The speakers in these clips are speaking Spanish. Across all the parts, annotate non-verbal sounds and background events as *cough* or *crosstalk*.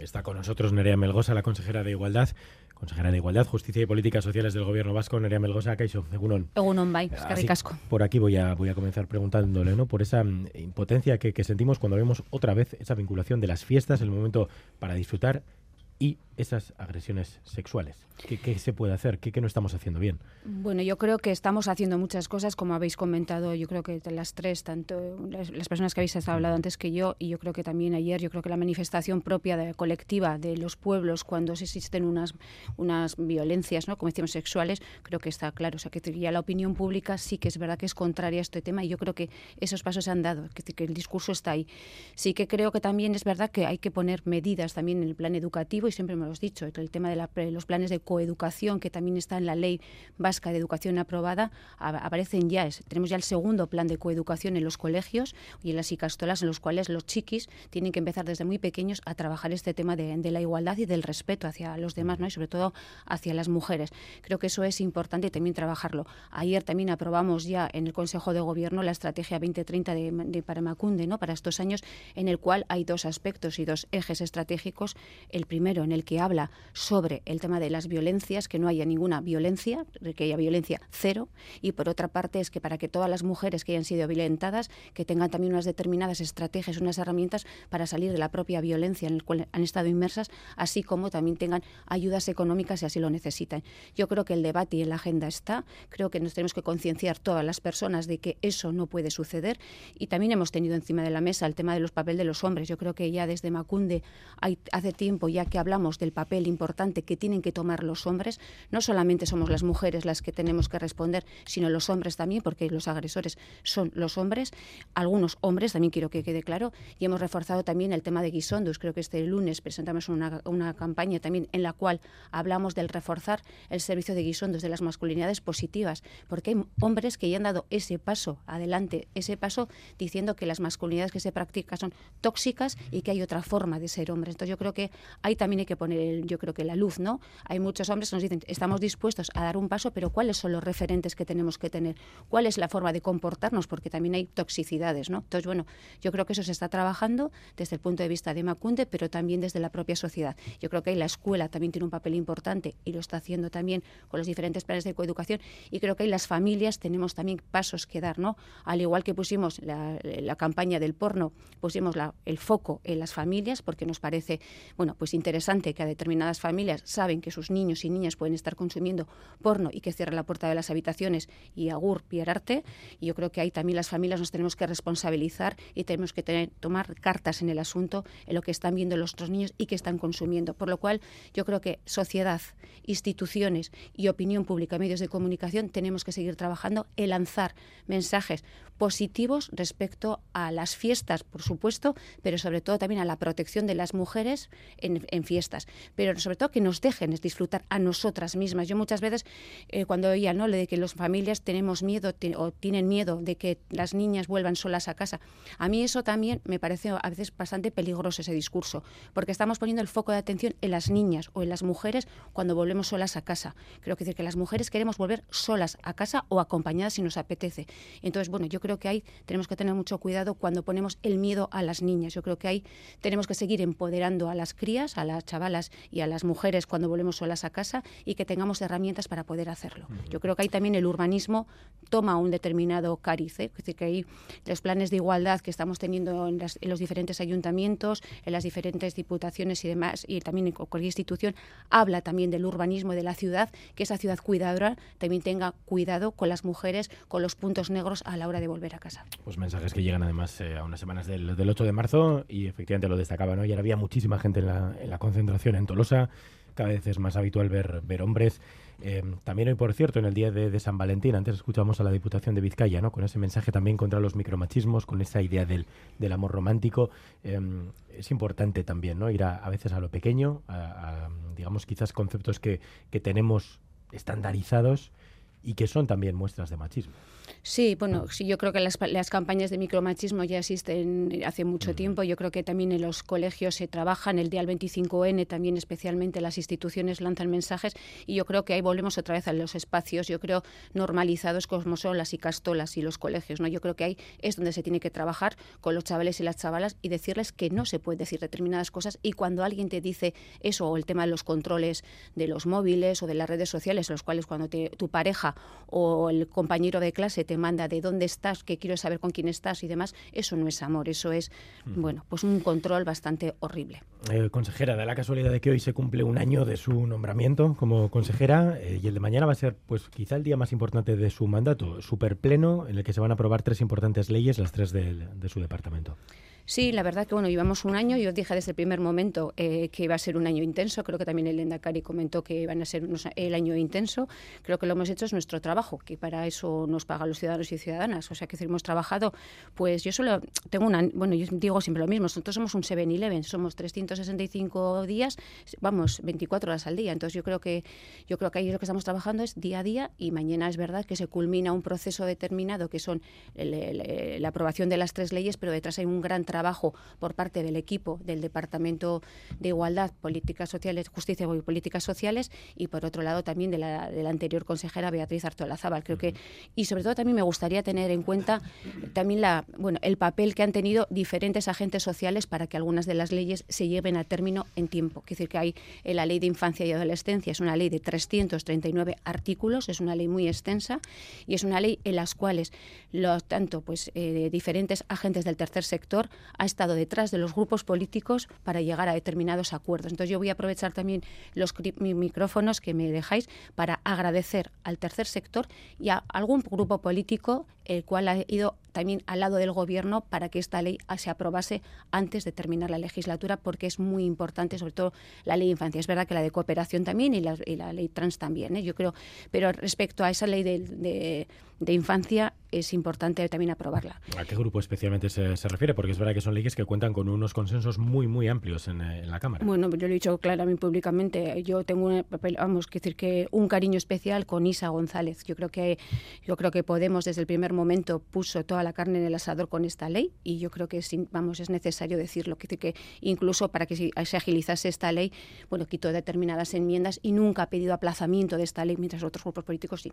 Está con nosotros Nerea Melgosa, la consejera de Igualdad, consejera de Igualdad, Justicia y Políticas Sociales del Gobierno Vasco, Nerea Melgosa, Caixo, Egunon. Egunon, bai, casco. Por aquí voy a, voy a comenzar preguntándole, ¿no? Por esa mm, impotencia que, que sentimos cuando vemos otra vez esa vinculación de las fiestas, el momento para disfrutar y esas agresiones sexuales. ¿Qué, se puede hacer? ¿Qué, ¿Qué, no estamos haciendo bien? Bueno, yo creo que estamos haciendo muchas cosas, como habéis comentado, yo creo que las tres, tanto las, personas que habéis estado hablando antes que yo, y yo creo que también ayer, yo creo que la manifestación propia de, colectiva de los pueblos cuando existen unas, unas violencias, ¿no? como decíamos, sexuales, creo que está claro. O sea, que ya la opinión pública sí que es verdad que es contraria a este tema y yo creo que esos pasos se han dado, que, que el discurso está ahí. Sí que creo que también es verdad que hay que poner medidas también en el plan educativo y siempre me lo he dicho, el tema de los planes de coeducación, que también está en la ley vasca de educación aprobada, aparecen ya, tenemos ya el segundo plan de coeducación en los colegios y en las icastolas, en los cuales los chiquis tienen que empezar desde muy pequeños a trabajar este tema de, la igualdad y del respeto hacia los demás, ¿no? y sobre todo hacia las mujeres. Creo que eso es importante también trabajarlo. Ayer también aprobamos ya en el Consejo de Gobierno la Estrategia 2030 de, de Paramacunde, ¿no? para estos años, en el cual hay dos aspectos y dos ejes estratégicos. El primero, en el que habla sobre el tema de las violencias, que no haya ninguna violencia, que haya violencia cero, y por otra parte es que para que todas las mujeres que hayan sido violentadas, que tengan también unas determinadas estrategias, unas herramientas para salir de la propia violencia en la cual han estado inmersas, así como también tengan ayudas económicas si así lo necesitan. Yo creo que el debate y la agenda está, creo que nos tenemos que concienciar todas las personas de que eso no puede suceder y también hemos tenido encima de la mesa el tema de los papeles de los hombres. Yo creo que ya desde Macunde hace tiempo ya que hablamos del papel importante que tienen que tomar los hombres. No solamente somos las mujeres las que tenemos que responder, sino los hombres también, porque los agresores son los hombres, algunos hombres, también quiero que quede claro, y hemos reforzado también el tema de Guisondus. Creo que este lunes presentamos una, una campaña también en la cual hablamos del reforzar el servicio de Guisondus, de las masculinidades positivas, porque hay hombres que ya han dado ese paso adelante, ese paso diciendo que las masculinidades que se practican son tóxicas y que hay otra forma de ser hombre. Entonces yo creo que ahí también hay que poner, yo creo que la luz, ¿no? Hay muchos hombres que nos dicen, estamos dispuestos a dar un paso, pero ¿cuáles son los referentes que tenemos que tener? ¿Cuál es la forma de comportarnos? Porque también hay toxicidades, ¿no? Entonces, bueno, yo creo que eso se está trabajando desde el punto de vista de Macunde, pero también desde la propia sociedad. Yo creo que ahí la escuela también tiene un papel importante y lo está haciendo también con los diferentes planes de coeducación y creo que ahí las familias tenemos también pasos que dar, ¿no? Al igual que pusimos la, campaña del porno, pusimos el foco en las familias porque nos parece, bueno, pues interesante que a determinadas familias saben que sus niños y niñas pueden estar consumiendo porno y que cierran la puerta de las habitaciones y agur pierarte. Y yo creo que ahí también las familias nos tenemos que responsabilizar y tenemos que tener, tomar cartas en el asunto en lo que están viendo los otros niños y que están consumiendo. Por lo cual, yo creo que sociedad, instituciones y opinión pública, medios de comunicación, tenemos que seguir trabajando en lanzar mensajes positivos respecto a las fiestas, por supuesto, pero sobre todo también a la protección de las mujeres en, fiestas. Pero sobre todo que nos dejen disfrutar a nosotras mismas. Yo muchas veces, eh, cuando oía ¿no? de que las familias tenemos miedo o tienen miedo de que las niñas vuelvan solas a casa, a mí eso también me parece a veces bastante peligroso ese discurso, porque estamos poniendo el foco de atención en las niñas o en las mujeres cuando volvemos solas a casa. Creo que decir que las mujeres queremos volver solas a casa o acompañadas si nos apetece. Entonces, bueno, yo creo que ahí tenemos que tener mucho cuidado cuando ponemos el miedo a las niñas. Yo creo que ahí tenemos que seguir empoderando a las crías, a las chavalas y a las mujeres cuando volvemos solas a casa y que tengamos herramientas para poder hacerlo. Yo creo que ahí también el urbanismo toma un determinado cariz, ¿eh? es decir, que ahí los planes de igualdad que estamos teniendo en, los diferentes ayuntamientos, en las diferentes diputaciones y demás, y también en cualquier institución, habla también del urbanismo de la ciudad, que esa ciudad cuidadora también tenga cuidado con las mujeres, con los puntos negros a la hora de volver a casa. Pues mensajes que llegan además eh, a unas semanas del, 8 de marzo y efectivamente lo destacaba, ¿no? Ahora había muchísima gente en la, en la concentración en Tolosa, cada vez es más habitual ver, ver hombres. Eh, también hoy, por cierto, en el día de, San Valentín, antes escuchamos a la Diputación de Vizcaya, ¿no? con ese mensaje también contra los micromachismos, con esa idea del, del amor romántico. Eh, es importante también ¿no? ir a, a, veces a lo pequeño, a, digamos, quizás conceptos que, que tenemos estandarizados y que son también muestras de machismo. Sí, bueno, sí, yo creo que las, las, campañas de micromachismo ya existen hace mucho tiempo. Yo creo que también en los colegios se trabajan. El día 25N también especialmente las instituciones lanzan mensajes y yo creo que ahí volvemos otra vez a los espacios, yo creo, normalizados como son las icastolas y los colegios. ¿no? Yo creo que ahí es donde se tiene que trabajar con los chavales y las chavalas y decirles que no se puede decir determinadas cosas y cuando alguien te dice eso o el tema de los controles de los móviles o de las redes sociales, los cuales cuando te, tu pareja o el compañero de clase te manda de dónde estás, que quiero saber con quién estás y demás, eso no es amor, eso es, mm. bueno, pues un control bastante horrible. Eh, consejera, da la casualidad de que hoy se cumple un año de su nombramiento como consejera eh, y el de mañana va a ser, pues quizá el día más importante de su mandato, súper pleno, en el que se van a aprobar tres importantes leyes, las tres de su departamento. Sí, la verdad que bueno, llevamos un año. Yo dije desde el primer momento eh, que iba a ser un año intenso. Creo que también el Endacari comentó que iban a ser el año intenso. Creo que lo hemos hecho es nuestro trabajo, que para eso nos pagan los ciudadanos y ciudadanas. O sea que hemos trabajado. Pues yo solo tengo una. Bueno, yo digo siempre lo mismo. Nosotros somos un 7-Eleven, somos 365 días, vamos, 24 horas al día. Entonces yo creo que yo creo que ahí lo que estamos trabajando es día a día y mañana es verdad que se culmina un proceso determinado que son la aprobación de las tres leyes, pero detrás hay un gran trabajo trabajo por parte del equipo del Departamento de Igualdad, Políticas Sociales, Justicia y Políticas Sociales y por otro lado también de la, de la anterior consejera Beatriz Artola Zaval. Creo que y sobre todo también me gustaría tener en cuenta también la bueno el papel que han tenido diferentes agentes sociales para que algunas de las leyes se lleven a término en tiempo. Es decir, que hay en la Ley de Infancia y Adolescencia es una ley de 339 artículos, es una ley muy extensa y es una ley en las cuales los tanto pues eh, diferentes agentes del tercer sector ha estado detrás de los grupos políticos para llegar a determinados acuerdos. Entonces yo voy a aprovechar también los micrófonos que me dejáis para agradecer al tercer sector y a algún grupo político el cual ha ido también al lado del Gobierno para que esta ley se aprobase antes de terminar la legislatura, porque es muy importante, sobre todo la ley de infancia. Es verdad que la de cooperación también y la, ley trans también, ¿eh? yo creo, pero respecto a esa ley de, infancia es importante también aprobarla. ¿A qué grupo especialmente se, refiere? Porque es verdad que son leyes que cuentan con unos consensos muy, muy amplios en, la Cámara. Bueno, yo lo he dicho claramente públicamente. Yo tengo un vamos, que decir que un cariño especial con Isa González. Yo creo que, yo creo que Podemos desde el primer momento puso toda la carne en el asador con esta ley y yo creo que es, vamos, es necesario decirlo, que, que incluso para que se agilizase esta ley, bueno, quitó determinadas enmiendas y nunca ha pedido aplazamiento de esta ley, mientras otros grupos políticos sí.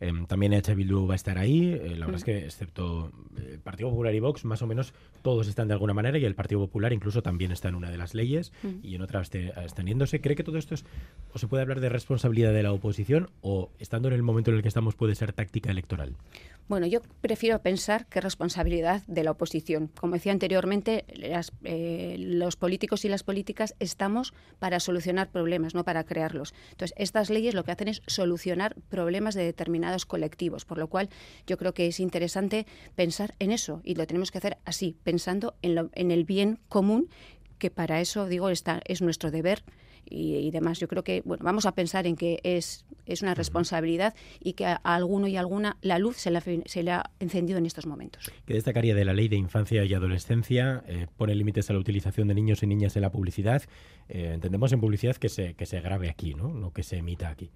Em, también H. Bildu va a estar ahí, eh, la verdad es que excepto el eh, Partido Popular y Vox, más o menos todos están de alguna manera y el Partido Popular incluso también está en una de las leyes y en otra extendiéndose. ¿Cree que todo esto es, o se puede hablar de responsabilidad de la oposición o estando en el momento en el que estamos puede ser táctica electoral? Bueno, yo prefiero pensar que responsabilidad de la oposición. Como decía anteriormente, eh, los políticos y las políticas estamos para solucionar problemas, no para crearlos. Entonces, estas leyes lo que hacen es solucionar problemas de determinados colectivos, por lo cual yo creo que es interesante pensar en eso y lo tenemos que hacer así, pensando en, en el bien común, que para eso, digo, está, es nuestro deber y, demás. Yo creo que bueno, vamos a pensar en que es, es una responsabilidad y que a, alguno y alguna la luz se le, se le, ha encendido en estos momentos. ¿Qué destacaría de la ley de infancia y adolescencia? Eh, pone límites a la utilización de niños y niñas en la publicidad. Eh, entendemos en publicidad que se, que se grabe aquí, ¿no? no que se emita aquí.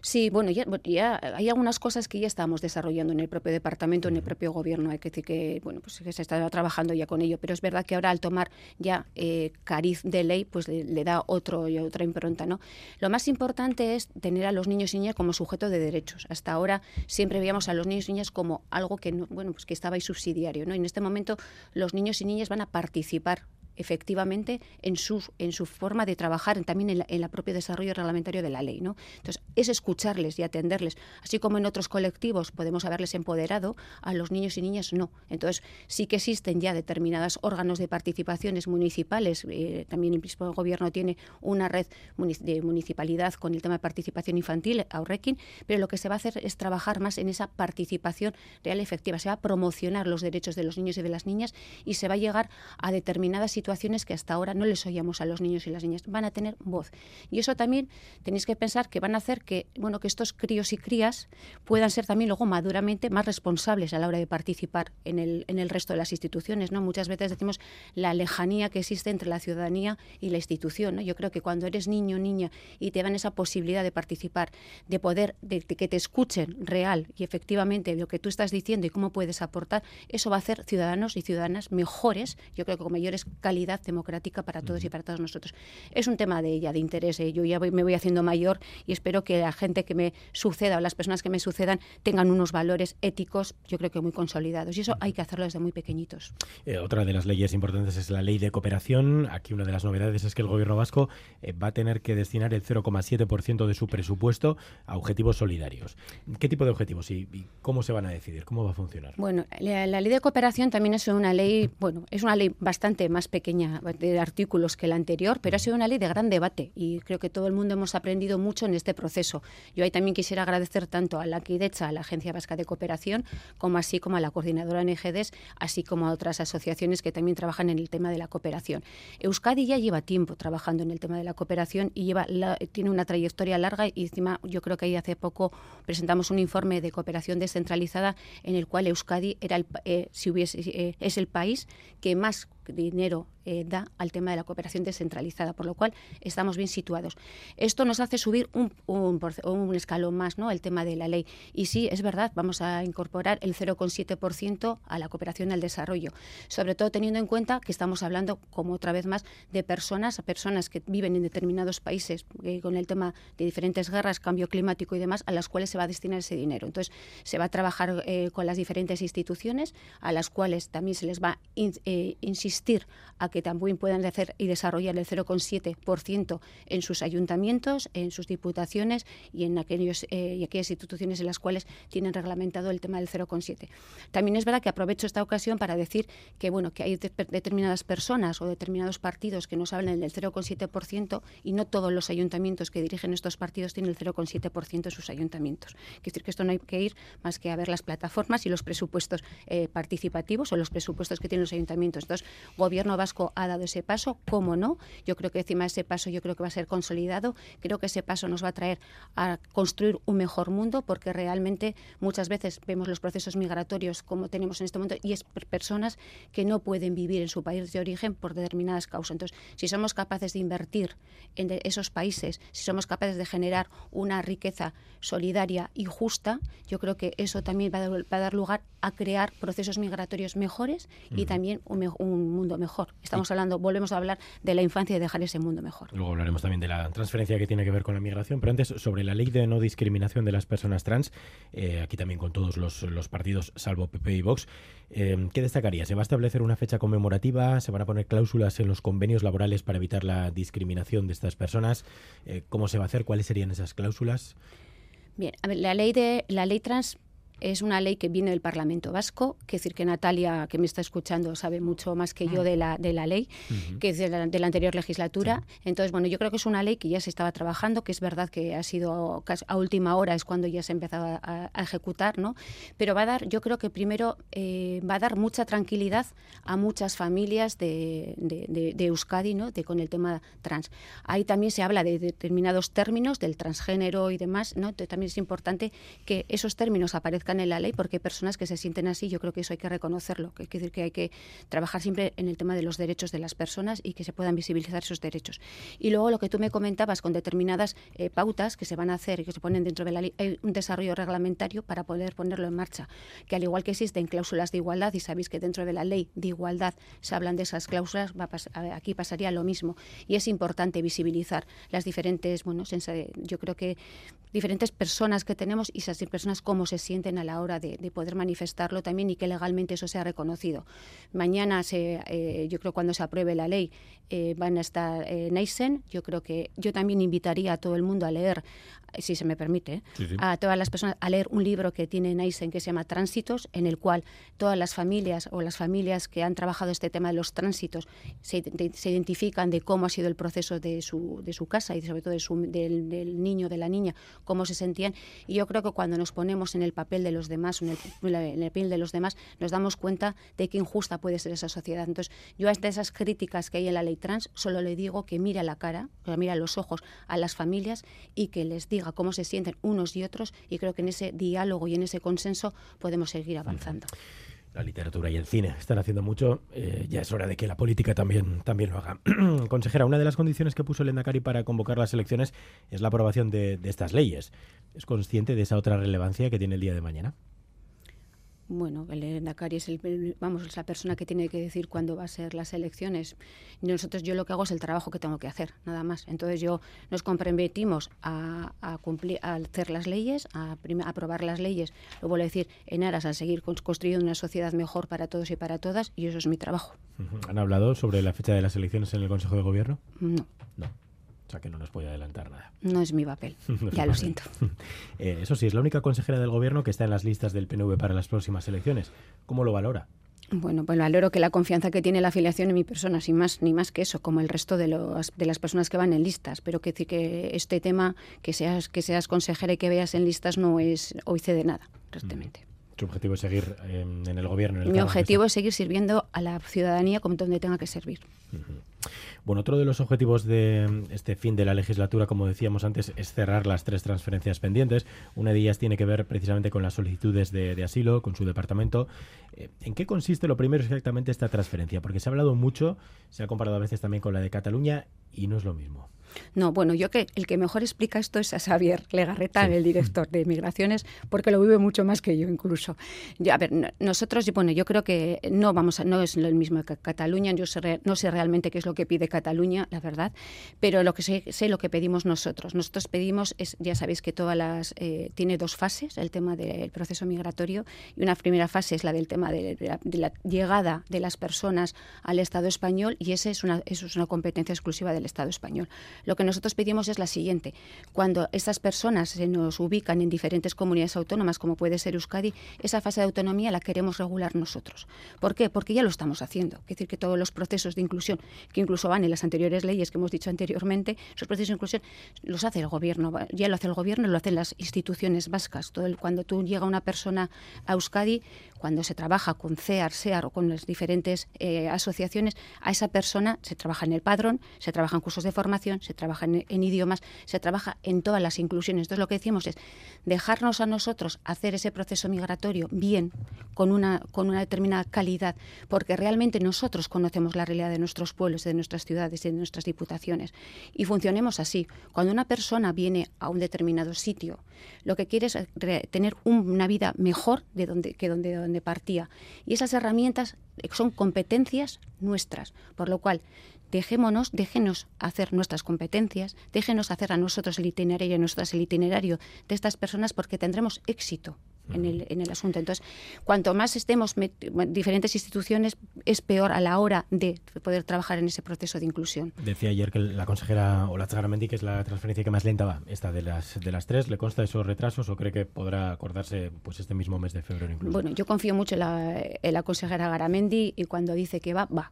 Sí, bueno, ya, ya, hay algunas cosas que ya estamos desarrollando en el propio departamento, en el propio gobierno. Hay que decir que, bueno, pues se está trabajando ya con ello, pero es verdad que ahora al tomar ya eh, cariz de ley, pues le, da otro y otra impronta, ¿no? Lo más importante es tener a los niños y niñas como sujeto de derechos. Hasta ahora siempre veíamos a los niños y niñas como algo que, no, bueno, pues que estaba ahí subsidiario, ¿no? Y en este momento los niños y niñas van a participar efectivamente en su, en su forma de trabajar, también en, el propio desarrollo reglamentario de la ley. ¿no? Entonces, es escucharles y atenderles. Así como en otros colectivos podemos haberles empoderado, a los niños y niñas no. Entonces, sí que existen ya determinados órganos de participaciones municipales. Eh, también el mismo gobierno tiene una red de municipalidad con el tema de participación infantil, Aurrekin, pero lo que se va a hacer es trabajar más en esa participación real y efectiva. Se va a promocionar los derechos de los niños y de las niñas y se va a llegar a determinadas situaciones situaciones que hasta ahora no les oíamos a los niños y las niñas. Van a tener voz. Y eso también tenéis que pensar que van a hacer que, bueno, que estos críos y crías puedan ser también luego maduramente más responsables a la hora de participar en el, en el resto de las instituciones. ¿no? Muchas veces decimos la lejanía que existe entre la ciudadanía y la institución. ¿no? Yo creo que cuando eres niño o niña y te dan esa posibilidad de participar, de poder, de, que te escuchen real y efectivamente lo que tú estás diciendo y cómo puedes aportar, eso va a hacer ciudadanos y ciudadanas mejores, yo creo que con mayores calidad democrática para todos y para todos nosotros. Es un tema de ella, de interés. ¿eh? Yo ya me voy haciendo mayor y espero que la gente que me suceda o las personas que me sucedan tengan unos valores éticos, yo creo que muy consolidados. Y eso hay que hacerlo desde muy pequeñitos. Eh, otra de las leyes importantes es la ley de cooperación. Aquí una de las novedades es que el gobierno vasco eh, va a tener que destinar el 0,7% de su presupuesto a objetivos solidarios. ¿Qué tipo de objetivos y, cómo se van a decidir? ¿Cómo va a funcionar? Bueno, la, ley de cooperación también es una ley, bueno, es una ley bastante más pequeña de artículos que la anterior, pero ha sido una ley de gran debate y creo que todo el mundo hemos aprendido mucho en este proceso. Yo ahí también quisiera agradecer tanto a la Quidecha, a la Agencia Vasca de Cooperación, como así como a la coordinadora NGDES, así como a otras asociaciones que también trabajan en el tema de la cooperación. Euskadi ya lleva tiempo trabajando en el tema de la cooperación y lleva tiene una trayectoria larga y encima yo creo que ahí hace poco presentamos un informe de cooperación descentralizada en el cual Euskadi era el, eh, si hubiese, eh, es el país que más dinero eh, da al tema de la cooperación descentralizada, por lo cual estamos bien situados. Esto nos hace subir un, escalón más, ¿no? El tema de la ley. Y sí, es verdad, vamos a incorporar el 0,7% a la cooperación al desarrollo, sobre todo teniendo en cuenta que estamos hablando, como otra vez más, de personas, personas que viven en determinados países eh, con el tema de diferentes guerras, cambio climático y demás, a las cuales se va a destinar ese dinero. Entonces, se va a trabajar eh, con las diferentes instituciones, a las cuales también se les va a insistir a que también puedan hacer y desarrollar el 0,7% en sus ayuntamientos, en sus diputaciones y en aquellos, eh, y aquellas instituciones en las cuales tienen reglamentado el tema del 0,7. También es verdad que aprovecho esta ocasión para decir que bueno que hay determinadas personas o determinados partidos que nos hablan del 0,7% y no todos los ayuntamientos que dirigen estos partidos tienen el 0,7% en sus ayuntamientos. Quiere decir que esto no hay que ir más que a ver las plataformas y los presupuestos eh, participativos o los presupuestos que tienen los ayuntamientos. Entonces, Gobierno vasco ha dado ese paso, ¿cómo no? Yo creo que encima ese paso yo creo que va a ser consolidado, creo que ese paso nos va a traer a construir un mejor mundo porque realmente muchas veces vemos los procesos migratorios como tenemos en este momento y es personas que no pueden vivir en su país de origen por determinadas causas. Entonces, si somos capaces de invertir en esos países, si somos capaces de generar una riqueza solidaria y justa, yo creo que eso también va a, dar lugar a crear procesos migratorios mejores y también un, un mundo mejor. Estamos hablando, volvemos a hablar de la infancia y dejar ese mundo mejor. Luego hablaremos también de la transferencia que tiene que ver con la migración, pero antes sobre la ley de no discriminación de las personas trans, eh, aquí también con todos los, partidos, salvo PP y Vox. Eh, ¿Qué destacaría? ¿Se va a establecer una fecha conmemorativa? ¿Se van a poner cláusulas en los convenios laborales para evitar la discriminación de estas personas? Eh, ¿Cómo se va a hacer? ¿Cuáles serían esas cláusulas? Bien, a ver, la ley de la ley trans es una ley que viene del Parlamento Vasco, que decir que Natalia, que me está escuchando, sabe mucho más que yo mm. de la, de la ley, que es de la, anterior legislatura. Entonces, bueno, yo creo que es una ley que ya se estaba trabajando, que es verdad que ha sido a última hora es cuando ya se empezaba a, a ejecutar, ¿no? Pero va a dar, yo creo que primero eh, va a dar mucha tranquilidad a muchas familias de, de, de, Euskadi, ¿no? De, con el tema trans. Ahí también se habla de determinados términos, del transgénero y demás, ¿no? Entonces, también es importante que esos términos aparezcan en la ley porque hay personas que se sienten así, yo creo que eso hay que reconocerlo, que hay que decir que hay que trabajar siempre en el tema de los derechos de las personas y que se puedan visibilizar esos derechos. Y luego lo que tú me comentabas con determinadas eh, pautas que se van a hacer y que se ponen dentro de la ley, hay un desarrollo reglamentario para poder ponerlo en marcha, que al igual que existen cláusulas de igualdad y sabéis que dentro de la ley de igualdad se hablan de esas cláusulas, va aquí pasaría lo mismo y es importante visibilizar las diferentes, bueno, yo creo que diferentes personas que tenemos y esas personas cómo se sienten a la hora de, poder manifestarlo también y que legalmente eso sea reconocido. Mañana, se, eh, yo creo cuando se apruebe la ley, eh, van a estar eh, Neisen. Yo creo que yo también invitaría a todo el mundo a leer, si se me permite, a todas las personas a leer un libro que tiene Neisen que se llama Tránsitos, en el cual todas las familias o las familias que han trabajado este tema de los tránsitos se, identifican de cómo ha sido el proceso de su, de su casa y sobre todo de su, del, del niño, de la niña, cómo se sentían. Y yo creo que cuando nos ponemos en el papel de los demás, en el, en el piel de los demás, nos damos cuenta de qué injusta puede ser esa sociedad. Entonces, yo hasta esas críticas que hay en la ley trans, solo le digo que mire a la cara, que mire a los ojos a las familias y que les diga cómo se sienten unos y otros y creo que en ese diálogo y en ese consenso podemos seguir avanzando la literatura y el cine están haciendo mucho, eh, ya es hora de que la política también, también lo haga. *clears throat* Consejera, una de las condiciones que puso el Endacari para convocar las elecciones es la aprobación de, de estas leyes. ¿Es consciente de esa otra relevancia que tiene el día de mañana? Bueno, el Endacari es el, vamos, la persona que tiene que decir cuándo va a ser las elecciones. Nosotros yo lo que hago es el trabajo que tengo que hacer, nada más. Entonces yo nos comprometimos a, cumplir, a hacer las leyes, a, aprobar las leyes, lo vuelvo a decir, en aras a seguir construyendo una sociedad mejor para todos y para todas, y eso es mi trabajo. ¿Han hablado sobre la fecha de las elecciones en el Consejo de Gobierno? No. No. O sea que no nos puede adelantar nada. No es mi papel, *laughs* ya lo siento. *laughs* Eh, eso sí, es la única consejera del gobierno que está en las listas del PNV para las próximas elecciones. ¿Cómo lo valora? Bueno, pues valoro que la confianza que tiene la afiliación en mi persona, sin más ni más que eso, como el resto de, los, de las personas que van en listas. Pero que decir que este tema, que seas, que seas consejera y que veas en listas, no es hoy de nada, realmente. ¿Tu objetivo es seguir em, en el gobierno? Mi objetivo es seguir sirviendo a la ciudadanía como donde tenga que servir. Bueno, otro de los objetivos de este fin de la legislatura, como decíamos antes, es cerrar las tres transferencias pendientes. Una de ellas tiene que ver precisamente con las solicitudes de, asilo, con su departamento. Eh, ¿En qué consiste lo primero exactamente esta transferencia? Porque se ha hablado mucho, se ha comparado a veces también con la de Cataluña y no es lo mismo. No, bueno, yo que el que mejor explica esto es a Xavier Legarreta, el director de Migraciones, porque lo vive mucho más que yo incluso. a ver, nosotros, bueno, yo creo que no vamos a, no es lo mismo que Cataluña, yo no sé realmente qué es lo que pide Cataluña, la verdad, pero lo que sé, sé lo que pedimos nosotros. Nosotros pedimos, es, ya sabéis que todas las, eh, tiene dos fases, el tema del proceso migratorio, y una primera fase es la del tema de, la, llegada de las personas al Estado español, y esa es una, eso es una competencia exclusiva del Estado español. Lo que nosotros pedimos es la siguiente. Cuando estas personas se nos ubican en diferentes comunidades autónomas, como puede ser Euskadi, esa fase de autonomía la queremos regular nosotros. ¿Por qué? Porque ya lo estamos haciendo. Es decir, que todos los procesos de inclusión, que incluso van en las anteriores leyes que hemos dicho anteriormente, esos procesos de inclusión los hace el gobierno. Ya lo hace el gobierno, lo hacen las instituciones vascas. Cuando tú llega una persona a Euskadi, cuando se trabaja con CEAR, SEAR o con las diferentes eh, asociaciones, a esa persona se trabaja en el padrón, se trabaja en cursos de formación, se trabaja en, idiomas, se trabaja en todas las inclusiones. Entonces lo que decimos es dejarnos a nosotros hacer ese proceso migratorio bien, con una, con una determinada calidad, porque realmente nosotros conocemos la realidad de nuestros pueblos, de nuestras ciudades y de nuestras diputaciones. Y funcionemos así. Cuando una persona viene a un determinado sitio, lo que quiere es tener una vida mejor de donde, que donde, donde partía. Y esas herramientas son competencias nuestras, por lo cual dejémonos, déjenos hacer nuestras competencias, déjenos hacer a nosotros el itinerario, a nosotras el itinerario de estas personas porque tendremos éxito en el, en el asunto. Entonces, cuanto más estemos diferentes instituciones, es peor a la hora de poder trabajar en ese proceso de inclusión. Decía ayer que la consejera Ola Mendy, que es la transferencia que más lenta va, esta de las, de las tres, ¿le consta esos retrasos o cree que podrá acordarse pues este mismo mes de febrero incluso? Bueno, yo confío mucho en la, en la consejera Garamendi y cuando dice que va, va.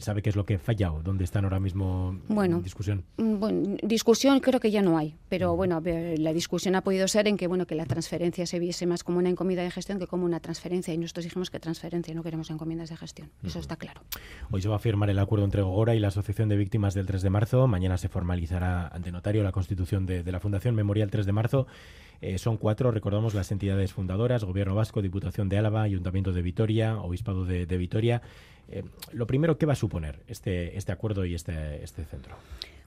¿Sabe qué es lo que falla o dónde están ahora mismo bueno, en discusión? Mm, bueno, discusión creo que ya no hay, pero bueno, la discusión ha podido ser en que bueno que la transferencia se viese más como una encomienda de gestión que como una transferencia y nosotros dijimos que transferencia, no queremos encomiendas de gestión, eso está claro. Hoy se va a firmar el acuerdo entre Gogora y la Asociación de Víctimas del 3 de marzo, mañana se formalizará ante notario la constitución de, la Fundación Memorial 3 de marzo. Eh, son cuatro, recordamos, las entidades fundadoras, Gobierno Vasco, Diputación de Álava, Ayuntamiento de Vitoria, Obispado de, de Vitoria. Eh, lo primero, ¿qué va a suponer este, este acuerdo y este, este centro?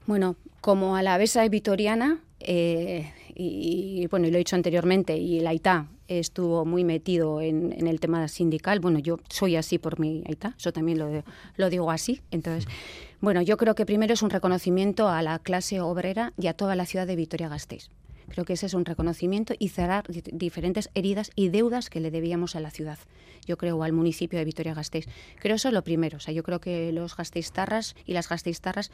Bueno, como a la besa vitoriana, eh, y, bueno, y lo he dicho anteriormente, y el AITA estuvo muy metido en, el tema sindical. Bueno, yo soy así por mi AITA, eso también lo, lo digo así. Entonces, bueno, yo creo que primero es un reconocimiento a la clase obrera y a toda la ciudad de Vitoria-Gasteiz. Creo que ese es un reconocimiento y cerrar diferentes heridas y deudas que le debíamos a la ciudad, yo creo, al municipio de Vitoria-Gasteiz. Creo eso es lo primero. O sea, yo creo que los gasteiztarras y las gasteiztarras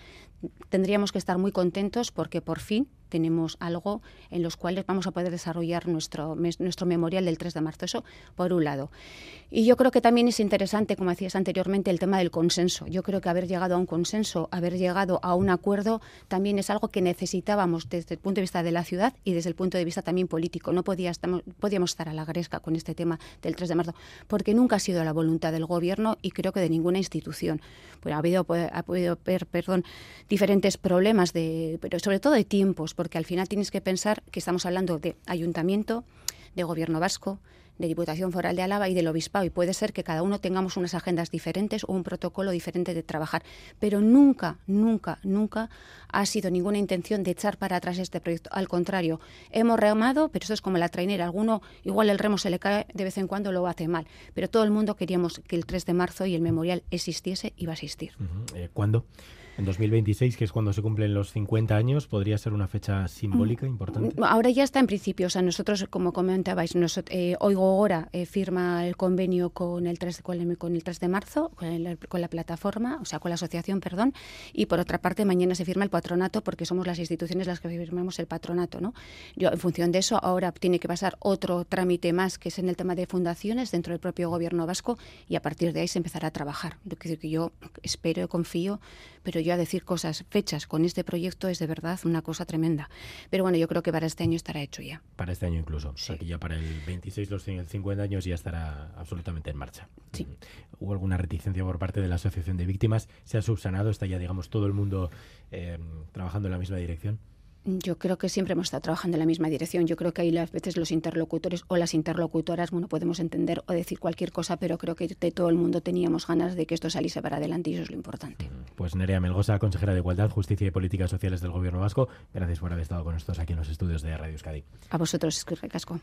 tendríamos que estar muy contentos porque por fin tenemos algo en los cuales vamos a poder desarrollar nuestro, nuestro memorial del 3 de marzo. Eso por un lado. Y yo creo que también es interesante, como decías anteriormente, el tema del consenso. Yo creo que haber llegado a un consenso, haber llegado a un acuerdo, también es algo que necesitábamos desde el punto de vista de la ciudad y desde el punto de vista también político. No podía, podíamos estar a la gresca con este tema del 3 de marzo, porque nunca ha sido la voluntad del Gobierno y creo que de ninguna institución. Pues ha habido, ha podido haber perdón, diferentes problemas, de, pero sobre todo de tiempos, porque al final tienes que pensar que estamos hablando de ayuntamiento, de Gobierno vasco, de Diputación Foral de Álava y del Obispado. Y puede ser que cada uno tengamos unas agendas diferentes o un protocolo diferente de trabajar. Pero nunca, nunca, nunca ha sido ninguna intención de echar para atrás este proyecto. Al contrario, hemos remado, pero eso es como la trainera. Alguno, igual el remo se le cae de vez en cuando, lo hace mal. Pero todo el mundo queríamos que el 3 de marzo y el memorial existiese y va a existir. Eh, ¿Cuándo? En 2026, que es cuando se cumplen los 50 años, podría ser una fecha simbólica importante. Mm, ahora ya está en principio. O sea, nosotros, como comentabais, nosotros, eh, Oigo Ahora eh, firma el convenio con el 3, con el, con el 3 de marzo, con, con, la plataforma, o sea, con la asociación, perdón. Y por otra parte, mañana se firma el patronato, porque somos las instituciones las que firmamos el patronato. ¿no? Yo, en función de eso, ahora tiene que pasar otro trámite más, que es en el tema de fundaciones dentro del propio gobierno vasco, y a partir de ahí se empezará a trabajar. Decir, que yo espero, confío, pero yo a decir cosas, fechas con este proyecto es de verdad una cosa tremenda. Pero bueno, yo creo que para este año estará hecho ya. Para este año incluso. Sí. O sea que ya para el 26, los 50 años ya estará absolutamente en marcha. Sí. ¿Hubo alguna reticencia por parte de la Asociación de Víctimas? ¿Se ha subsanado? ¿Está ya, digamos, todo el mundo eh, trabajando en la misma dirección? Yo creo que siempre hemos estado trabajando en la misma dirección. Yo creo que ahí las veces los interlocutores o las interlocutoras, bueno, podemos entender o decir cualquier cosa, pero creo que de todo el mundo teníamos ganas de que esto saliese para adelante y eso es lo importante. Pues Nerea Melgosa, consejera de Igualdad, Justicia y Políticas Sociales del Gobierno Vasco, gracias por haber estado con nosotros aquí en los estudios de Radio Euskadi. A vosotros, es que recasco.